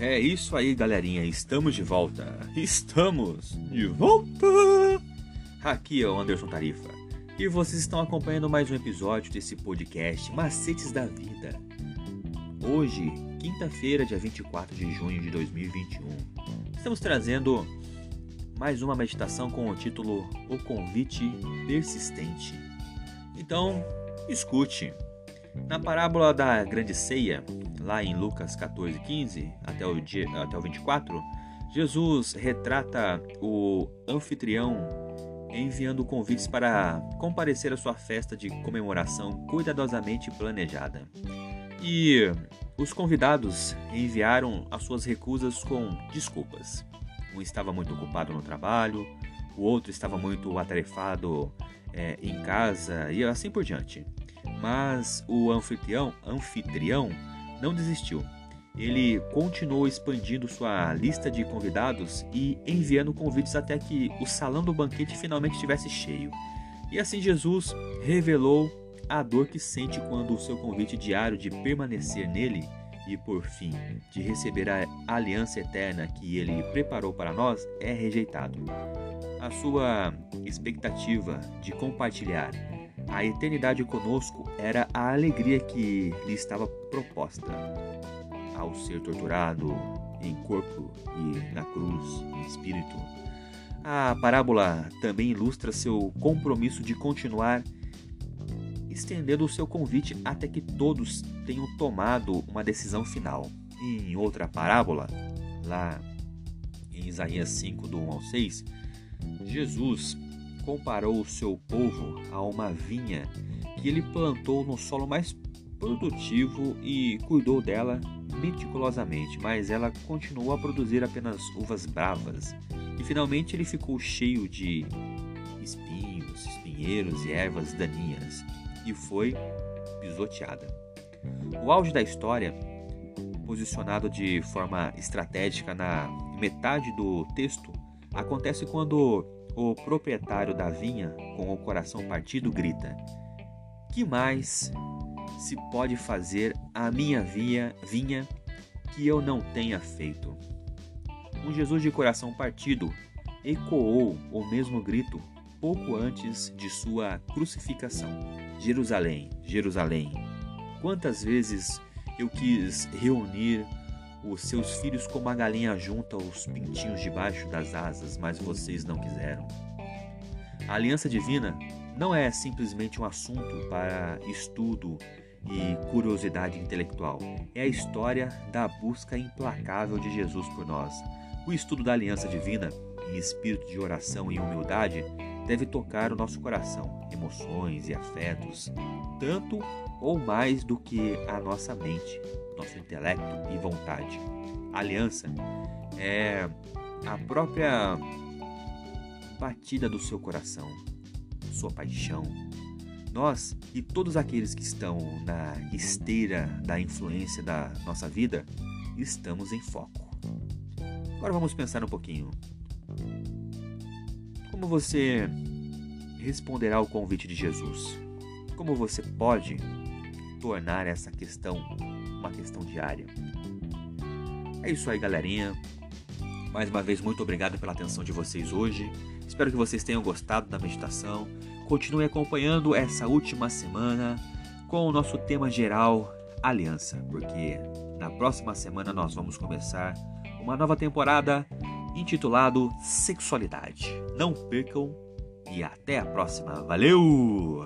É isso aí, galerinha. Estamos de volta. Estamos de volta. Aqui é o Anderson Tarifa. E vocês estão acompanhando mais um episódio desse podcast Macetes da Vida. Hoje, quinta-feira, dia 24 de junho de 2021. Estamos trazendo mais uma meditação com o título O Convite Persistente. Então, escute. Na parábola da Grande Ceia, lá em Lucas 14, 15 até o, dia, até o 24, Jesus retrata o anfitrião enviando convites para comparecer à sua festa de comemoração cuidadosamente planejada. E os convidados enviaram as suas recusas com desculpas. Um estava muito ocupado no trabalho, o outro estava muito atarefado é, em casa e assim por diante. Mas o anfitrião, anfitrião não desistiu. Ele continuou expandindo sua lista de convidados e enviando convites até que o salão do banquete finalmente estivesse cheio. E assim Jesus revelou a dor que sente quando o seu convite diário de permanecer nele e, por fim, de receber a aliança eterna que ele preparou para nós é rejeitado. A sua expectativa de compartilhar a eternidade conosco era a alegria que lhe estava proposta. Ao ser torturado em corpo e na cruz em espírito, a parábola também ilustra seu compromisso de continuar estendendo o seu convite até que todos tenham tomado uma decisão final. Em outra parábola, lá em Isaías 5, do 1 ao 6, Jesus comparou o seu povo a uma vinha que ele plantou no solo mais produtivo e cuidou dela meticulosamente, mas ela continuou a produzir apenas uvas bravas. E finalmente ele ficou cheio de espinhos, espinheiros e ervas daninhas e foi pisoteada. O auge da história, posicionado de forma estratégica na metade do texto, acontece quando o proprietário da vinha, com o coração partido, grita: Que mais se pode fazer a minha vinha, vinha que eu não tenha feito? Um Jesus de coração partido ecoou o mesmo grito pouco antes de sua crucificação. Jerusalém, Jerusalém, quantas vezes eu quis reunir os seus filhos como a galinha junta os pintinhos debaixo das asas, mas vocês não quiseram. A aliança divina não é simplesmente um assunto para estudo e curiosidade intelectual. É a história da busca implacável de Jesus por nós. O estudo da aliança divina, em espírito de oração e humildade, deve tocar o nosso coração, emoções e afetos, tanto ou mais do que a nossa mente, nosso intelecto e vontade. A aliança é a própria batida do seu coração, sua paixão. Nós e todos aqueles que estão na esteira da influência da nossa vida estamos em foco. Agora vamos pensar um pouquinho. Como você responderá ao convite de Jesus? Como você pode tornar essa questão uma questão diária? É isso aí, galerinha. Mais uma vez, muito obrigado pela atenção de vocês hoje. Espero que vocês tenham gostado da meditação. Continue acompanhando essa última semana com o nosso tema geral, aliança, porque na próxima semana nós vamos começar uma nova temporada intitulado Sexualidade. Não percam e até a próxima. Valeu!